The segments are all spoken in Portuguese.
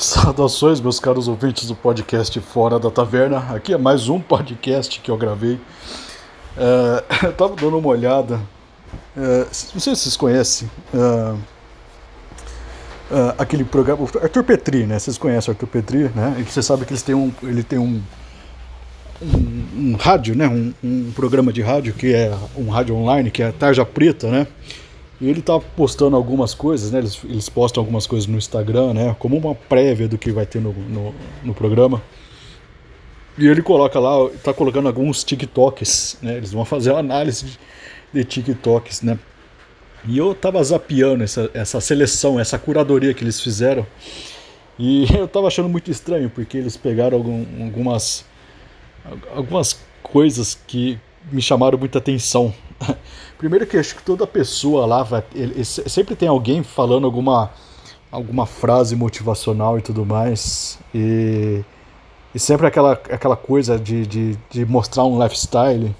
Saudações, meus caros ouvintes do podcast Fora da Taverna. Aqui é mais um podcast que eu gravei. É, eu tava dando uma olhada. É, não sei se vocês conhecem. É, aquele programa. Arthur Petri, né? Vocês conhecem Arthur Petri, né? E você sabe que eles têm um, ele tem um. Um, um rádio, né? Um, um programa de rádio que é um rádio online, que é Tarja Preta, né? E ele tá postando algumas coisas, né? Eles, eles postam algumas coisas no Instagram, né? Como uma prévia do que vai ter no, no, no programa. E ele coloca lá, tá colocando alguns TikToks, né? Eles vão fazer uma análise de, de TikToks, né? E eu tava zapeando essa, essa seleção, essa curadoria que eles fizeram. E eu tava achando muito estranho, porque eles pegaram algum, algumas, algumas coisas que me chamaram muita atenção, Primeiro que acho que toda pessoa lá vai, ele, sempre tem alguém falando alguma alguma frase motivacional e tudo mais. E, e sempre aquela, aquela coisa de, de, de mostrar um lifestyle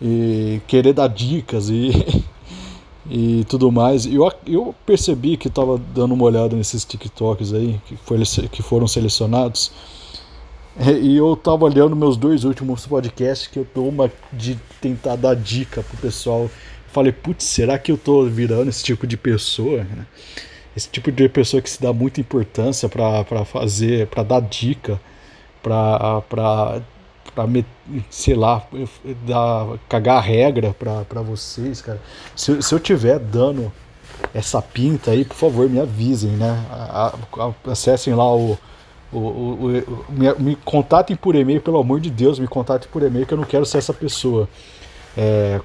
e querer dar dicas e, e tudo mais. E eu, eu percebi que estava dando uma olhada nesses TikToks aí, que, foi, que foram selecionados. E eu tava olhando meus dois últimos podcasts que eu tô uma de tentar dar dica pro pessoal. Falei, putz, será que eu tô virando esse tipo de pessoa? Esse tipo de pessoa que se dá muita importância para fazer, para dar dica, para para sei lá, dar, cagar a regra para vocês, cara. Se, se eu tiver dando essa pinta aí, por favor, me avisem, né? Acessem lá o o, o, o, me, me, contatem por e-mail, pelo amor de Deus, me contatem por e-mail que eu não quero ser essa pessoa. É,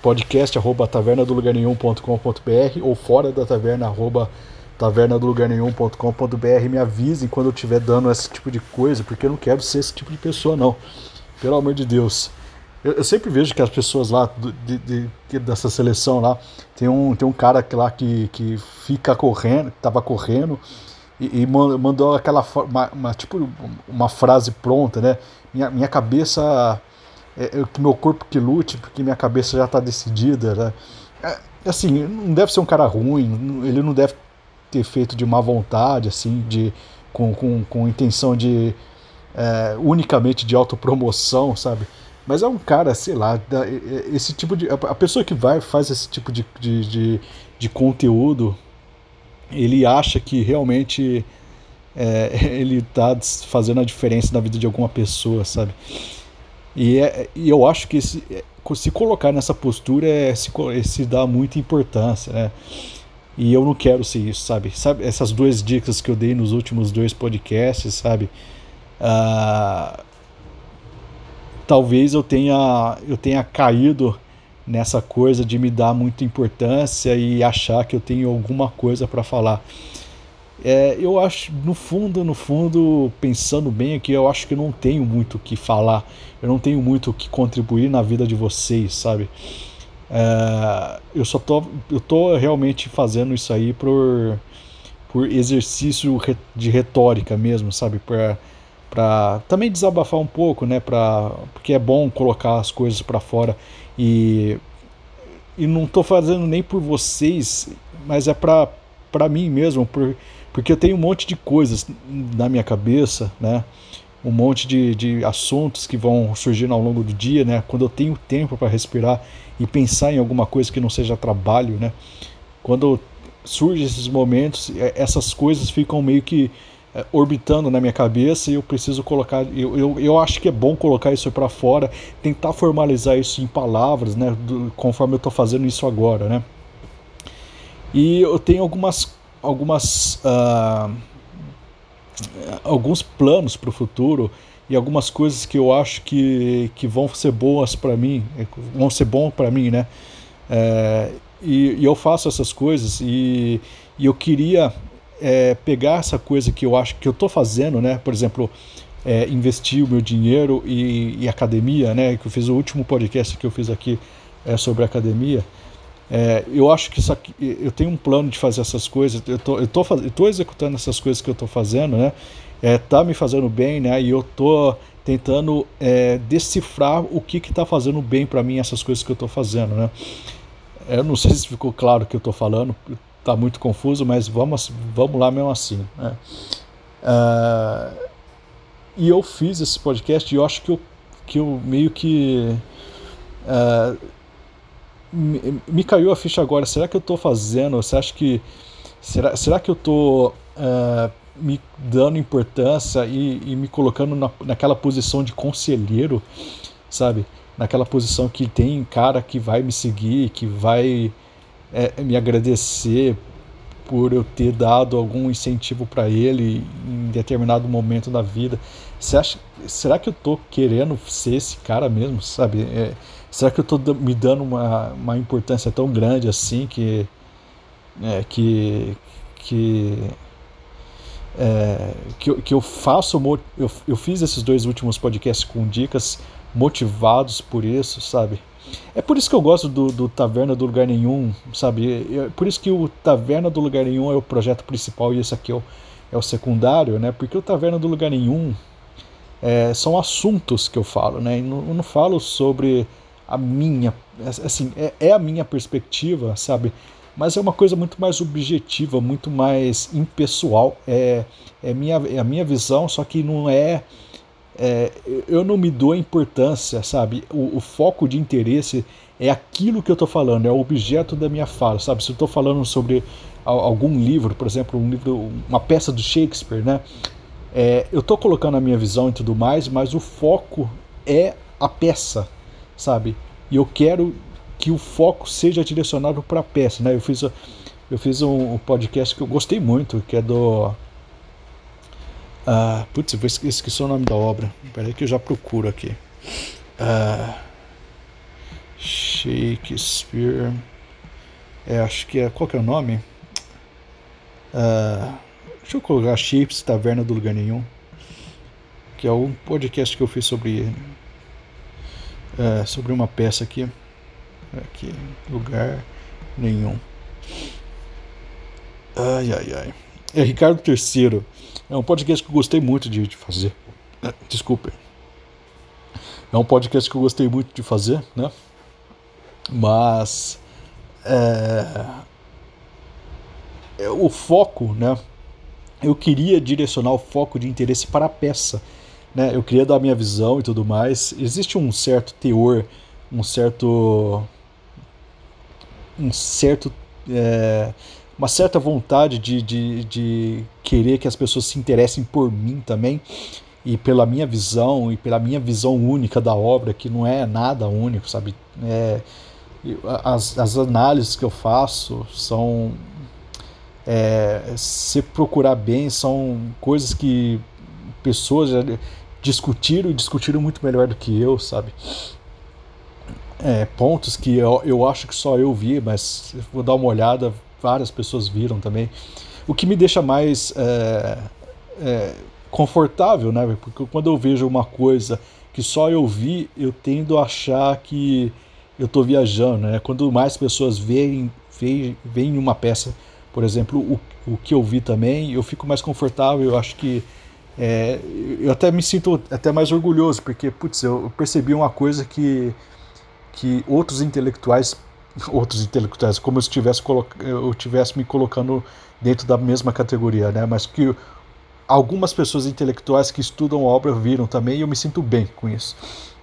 podcast arroba taverna do lugar nenhum.com.br ou fora da taverna arroba taverna do lugar nenhum.com.br me avisem quando eu estiver dando esse tipo de coisa, porque eu não quero ser esse tipo de pessoa, não. Pelo amor de Deus. Eu, eu sempre vejo que as pessoas lá de, de, de, dessa seleção lá, tem um, tem um cara lá que, que fica correndo, tava correndo e, e mandou aquela uma, uma, tipo uma frase pronta, né? Minha, minha cabeça é, é meu corpo que lute porque minha cabeça já está decidida, né? É, assim, não deve ser um cara ruim, ele não deve ter feito de má vontade, assim, de com, com, com intenção de é, unicamente de autopromoção, sabe? Mas é um cara, sei lá, esse tipo de. A pessoa que vai faz esse tipo de, de, de, de conteúdo ele acha que realmente é, ele está fazendo a diferença na vida de alguma pessoa, sabe? E, é, e eu acho que se, se colocar nessa postura é se, é se dar muita importância, né? E eu não quero ser isso, sabe? sabe? Essas duas dicas que eu dei nos últimos dois podcasts, sabe? Ah, talvez eu tenha, eu tenha caído nessa coisa de me dar muita importância e achar que eu tenho alguma coisa para falar. É, eu acho, no fundo, no fundo, pensando bem aqui, eu acho que eu não tenho muito o que falar, eu não tenho muito o que contribuir na vida de vocês, sabe? É, eu só tô, eu tô realmente fazendo isso aí por, por exercício de retórica mesmo, sabe? Pra, para também desabafar um pouco, né? Pra, porque é bom colocar as coisas para fora e, e não estou fazendo nem por vocês, mas é para mim mesmo, por, porque eu tenho um monte de coisas na minha cabeça, né? Um monte de, de assuntos que vão surgindo ao longo do dia, né? Quando eu tenho tempo para respirar e pensar em alguma coisa que não seja trabalho, né? Quando surgem esses momentos, é, essas coisas ficam meio que orbitando na minha cabeça e eu preciso colocar. Eu, eu, eu acho que é bom colocar isso para fora, tentar formalizar isso em palavras, né? Do, conforme eu estou fazendo isso agora, né? E eu tenho algumas. algumas uh, alguns planos para o futuro e algumas coisas que eu acho que, que vão ser boas para mim, vão ser bom para mim, né? É, e, e, eu faço essas coisas e, e eu queria é, pegar essa coisa que eu acho que eu estou fazendo, né? Por exemplo, é, investir o meu dinheiro e, e, academia, né? Que eu fiz o último podcast que eu fiz aqui é, sobre academia. É, eu acho que aqui, eu tenho um plano de fazer essas coisas. Eu tô, eu tô, eu tô executando essas coisas que eu estou fazendo, né? É, tá me fazendo bem, né? E eu tô tentando é, decifrar o que que tá fazendo bem para mim essas coisas que eu estou fazendo, né? Eu não sei se ficou claro o que eu estou falando, está muito confuso, mas vamos, vamos lá mesmo assim. Né? Uh, e eu fiz esse podcast e eu acho que eu, que eu meio que. Uh, me, me, caiu a ficha agora. Será que eu estou fazendo? Você acha que. Será, será que eu estou uh, me dando importância e, e me colocando na, naquela posição de conselheiro, sabe? Naquela posição que tem cara que vai me seguir, que vai é, me agradecer por eu ter dado algum incentivo para ele em determinado momento da vida. Você acha, será que eu tô querendo ser esse cara mesmo, sabe? É, será que eu tô me dando uma, uma importância tão grande assim que é, que que é, que, eu, que eu faço eu, eu fiz esses dois últimos podcasts com dicas motivados por isso, sabe? É por isso que eu gosto do, do Taverna do Lugar Nenhum, sabe? É por isso que o Taverna do Lugar Nenhum é o projeto principal e esse aqui é o, é o secundário, né? Porque o Taverna do Lugar Nenhum é, são assuntos que eu falo, né? Eu não, eu não falo sobre a minha, assim, é, é, a minha perspectiva, sabe? Mas é uma coisa muito mais objetiva, muito mais impessoal. É, é, minha, é a minha visão, só que não é é, eu não me dou importância, sabe? O, o, foco de interesse é aquilo que eu estou falando, é o objeto da minha fala, sabe? Se eu estou falando sobre algum livro, por exemplo, um livro, uma peça do Shakespeare, né? É, eu estou colocando a minha visão e tudo mais, mas o foco é a peça, sabe? E eu quero que o foco seja direcionado para a peça, né? Eu fiz, eu fiz um podcast que eu gostei muito, que é do Uh, putz, eu esqueci o nome da obra. Peraí que eu já procuro aqui. Uh, Shakespeare. É, acho que é. Qual que é o nome? Uh, deixa eu colocar Shapes Taverna do Lugar Nenhum. Que é um podcast que eu fiz sobre. Uh, sobre uma peça aqui. Aqui. Lugar nenhum. Ai, ai, ai. É Ricardo III. É um podcast que eu gostei muito de, de fazer. É, desculpe. É um podcast que eu gostei muito de fazer, né? Mas. É, é, o foco, né? Eu queria direcionar o foco de interesse para a peça. Né? Eu queria dar a minha visão e tudo mais. Existe um certo teor, um certo. Um certo. É, uma certa vontade de, de, de querer que as pessoas se interessem por mim também e pela minha visão e pela minha visão única da obra, que não é nada único, sabe? É, as, as análises que eu faço são. É, se procurar bem, são coisas que pessoas já discutiram e discutiram muito melhor do que eu, sabe? É, pontos que eu, eu acho que só eu vi, mas vou dar uma olhada, várias pessoas viram também. O que me deixa mais é, é, confortável, né? Porque quando eu vejo uma coisa que só eu vi, eu tendo a achar que eu estou viajando, né? Quando mais pessoas veem, veem, veem uma peça, por exemplo, o, o que eu vi também, eu fico mais confortável, eu acho que é, eu até me sinto até mais orgulhoso, porque, putz, eu percebi uma coisa que, que outros intelectuais outros intelectuais, como se tivesse eu tivesse me colocando dentro da mesma categoria, né? Mas que algumas pessoas intelectuais que estudam a obra viram também e eu me sinto bem com isso.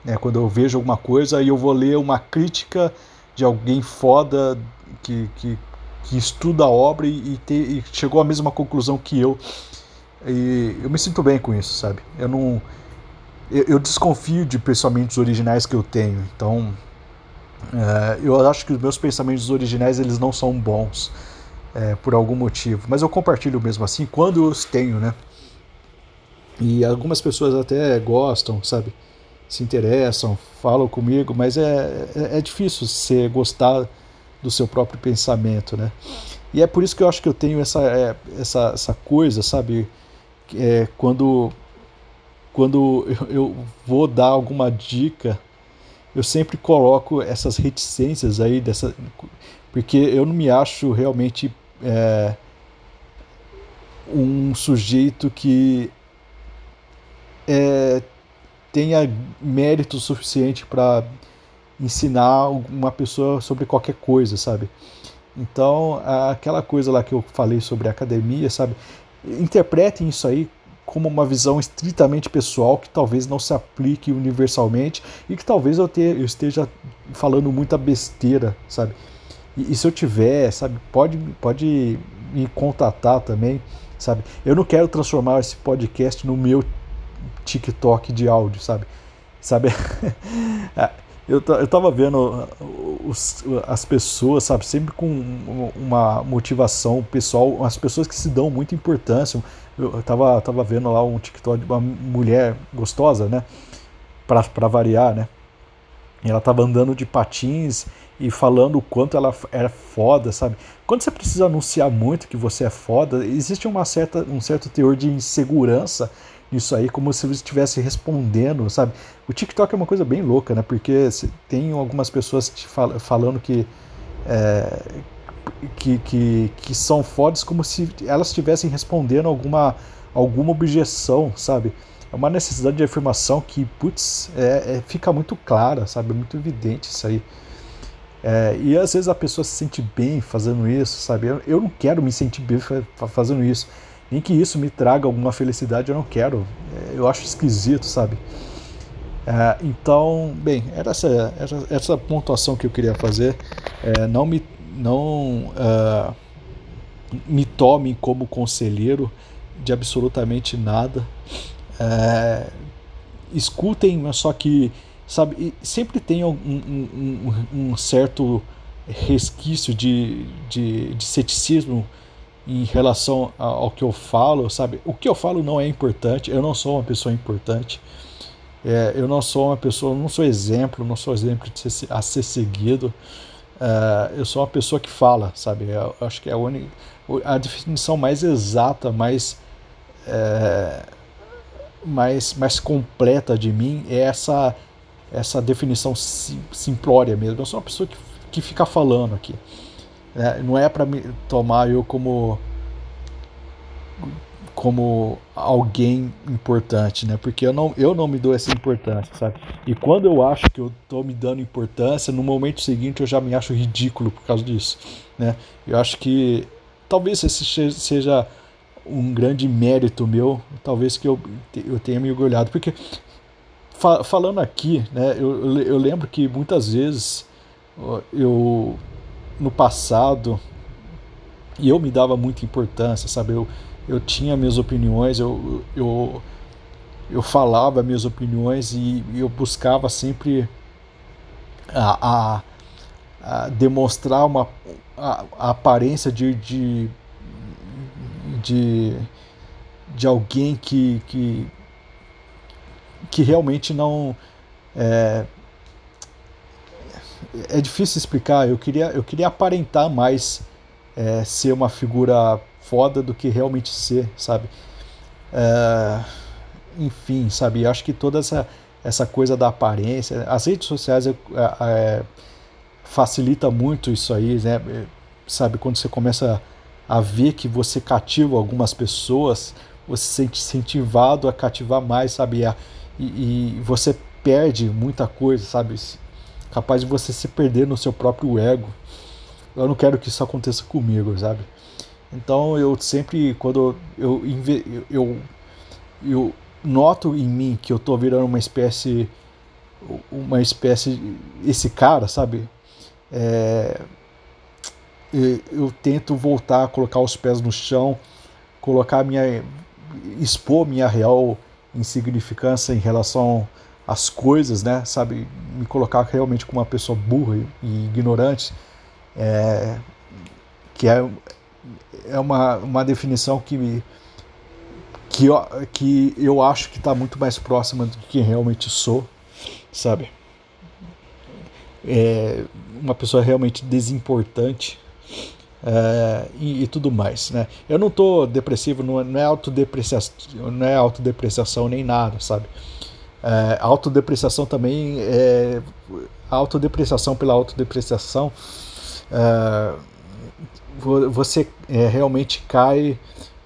Né? Quando eu vejo alguma coisa e eu vou ler uma crítica de alguém foda que, que, que estuda a obra e, e, te, e chegou à mesma conclusão que eu. E eu me sinto bem com isso, sabe? Eu não. Eu, eu desconfio de pensamentos originais que eu tenho, então é, eu acho que os meus pensamentos originais eles não são bons é, por algum motivo, mas eu compartilho mesmo assim quando eu os tenho, né? E algumas pessoas até gostam, sabe? Se interessam, falam comigo, mas é, é, é difícil você gostar do seu próprio pensamento, né? E é por isso que eu acho que eu tenho essa, é, essa, essa coisa, sabe? É, quando quando eu, eu vou dar alguma dica eu sempre coloco essas reticências aí dessa porque eu não me acho realmente é, um sujeito que é, tenha mérito suficiente para ensinar uma pessoa sobre qualquer coisa, sabe? Então, aquela coisa lá que eu falei sobre academia, sabe? Interpretem isso aí como uma visão estritamente pessoal que talvez não se aplique universalmente e que talvez eu, te, eu esteja falando muita besteira, sabe? E, e, se eu tiver, sabe, pode, pode me contatar também, sabe? Eu não quero transformar esse podcast no meu TikTok de áudio, sabe? Sabe? eu, eu tava vendo os, as pessoas, sabe, sempre com uma motivação pessoal, as pessoas que se dão muita importância. Eu tava, tava vendo lá um TikTok de uma mulher gostosa, né? Pra, pra variar, né? Ela tava andando de patins e falando o quanto ela era foda, sabe? Quando você precisa anunciar muito que você é foda, existe uma certa, um certo teor de insegurança nisso aí, como se você estivesse respondendo, sabe? O TikTok é uma coisa bem louca, né? Porque tem algumas pessoas fal falando que, é, que, que, que são fodas como se elas estivessem respondendo alguma, alguma objeção, sabe? É uma necessidade de afirmação que, putz, é, é, fica muito clara, sabe? É muito evidente isso aí. É, e às vezes a pessoa se sente bem fazendo isso, sabe? Eu, eu não quero me sentir bem fazendo isso. Nem que isso me traga alguma felicidade, eu não quero. É, eu acho esquisito, sabe? É, então, bem, era essa, era essa pontuação que eu queria fazer. É, não me, não, uh, me tomem como conselheiro de absolutamente nada. É, escutem, mas só que sabe, sempre tem um, um, um, um certo resquício de, de, de, ceticismo em relação ao que eu falo, sabe? O que eu falo não é importante, eu não sou uma pessoa importante, é, eu não sou uma pessoa, não sou exemplo, não sou exemplo ser, a ser seguido, é, eu sou uma pessoa que fala, sabe? Eu acho que é a, única, a definição mais exata, mais, é, mais, mais completa de mim é essa essa definição simplória mesmo. Eu sou uma pessoa que, que fica falando aqui. É, não é para me tomar eu como como alguém importante, né? Porque eu não, eu não me dou essa importância, sabe? E quando eu acho que eu tô me dando importância, no momento seguinte eu já me acho ridículo por causa disso, né? Eu acho que talvez esse seja um grande mérito meu, talvez que eu, eu tenha me orgulhado, porque fa falando aqui, né, eu, eu lembro que muitas vezes eu, no passado, e eu me dava muita importância, sabe? Eu, eu tinha minhas opiniões, eu, eu, eu falava minhas opiniões e, eu buscava sempre a, a, a demonstrar uma, a, a aparência de, de, de, de alguém que, que, que realmente não é, é difícil explicar. Eu queria, eu queria aparentar mais é, ser uma figura foda do que realmente ser, sabe? É, enfim, sabe? Acho que toda essa, essa coisa da aparência, as redes sociais é, é, facilita muito isso aí, né? Sabe? Quando você começa a ver que você cativa algumas pessoas, você se sente incentivado a cativar mais, sabe? E, e, você perde muita coisa, sabe? Capaz de você se perder no seu próprio ego. Eu não quero que isso aconteça comigo, sabe? Então eu sempre, quando eu, eu, eu, noto em mim que eu tô virando uma espécie, uma espécie, esse cara, sabe? É, eu tento voltar a colocar os pés no chão, colocar minha, expor minha real insignificância em relação às coisas, né? Sabe, me colocar realmente como uma pessoa burra e ignorante, é, que é, é uma, uma definição que me que eu, que eu acho que está muito mais próxima do que realmente sou, sabe? É uma pessoa realmente desimportante é, e, e, tudo mais, né? Eu não tô depressivo, não, não é autodepreciação, não é autodepreciação nem nada, sabe? É, autodepreciação também é autodepreciação pela autodepreciação. É, você é, realmente cai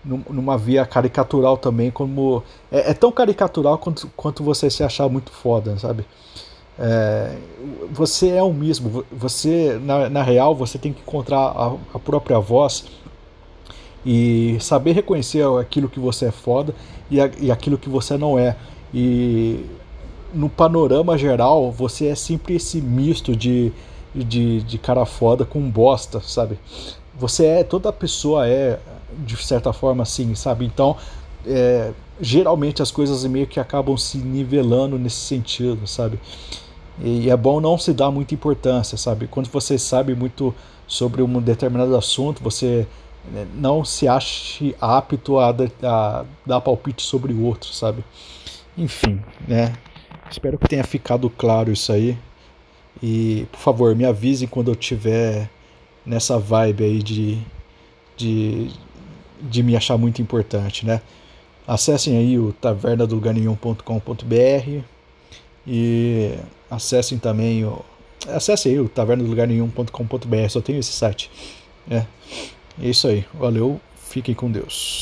numa via caricatural também, como é, é, tão caricatural quanto, quanto você se achar muito foda, sabe? É, você é o mesmo, você na, na real você tem que encontrar a, a própria voz e saber reconhecer aquilo que você é foda e, a, e aquilo que você não é. E no panorama geral, você é sempre esse misto de, de, de cara foda com bosta, sabe? Você é, toda pessoa é, de certa forma, assim, sabe? Então, é, geralmente as coisas meio que acabam se nivelando nesse sentido, sabe? E é bom não se dar muita importância, sabe? Quando você sabe muito sobre um determinado assunto, você né, não se ache apto a, a dar palpite sobre o outro, sabe? Enfim, né? Espero que tenha ficado claro isso aí. E, por favor, me avise quando eu tiver nessa vibe aí de, de, de me achar muito importante, né? Acessem aí o tavernadolugarnenhum.com.br e acessem também o acessem aí o tavernadolugarnenhum.com.br, só tenho esse site. É. É isso aí. Valeu. Fiquem com Deus.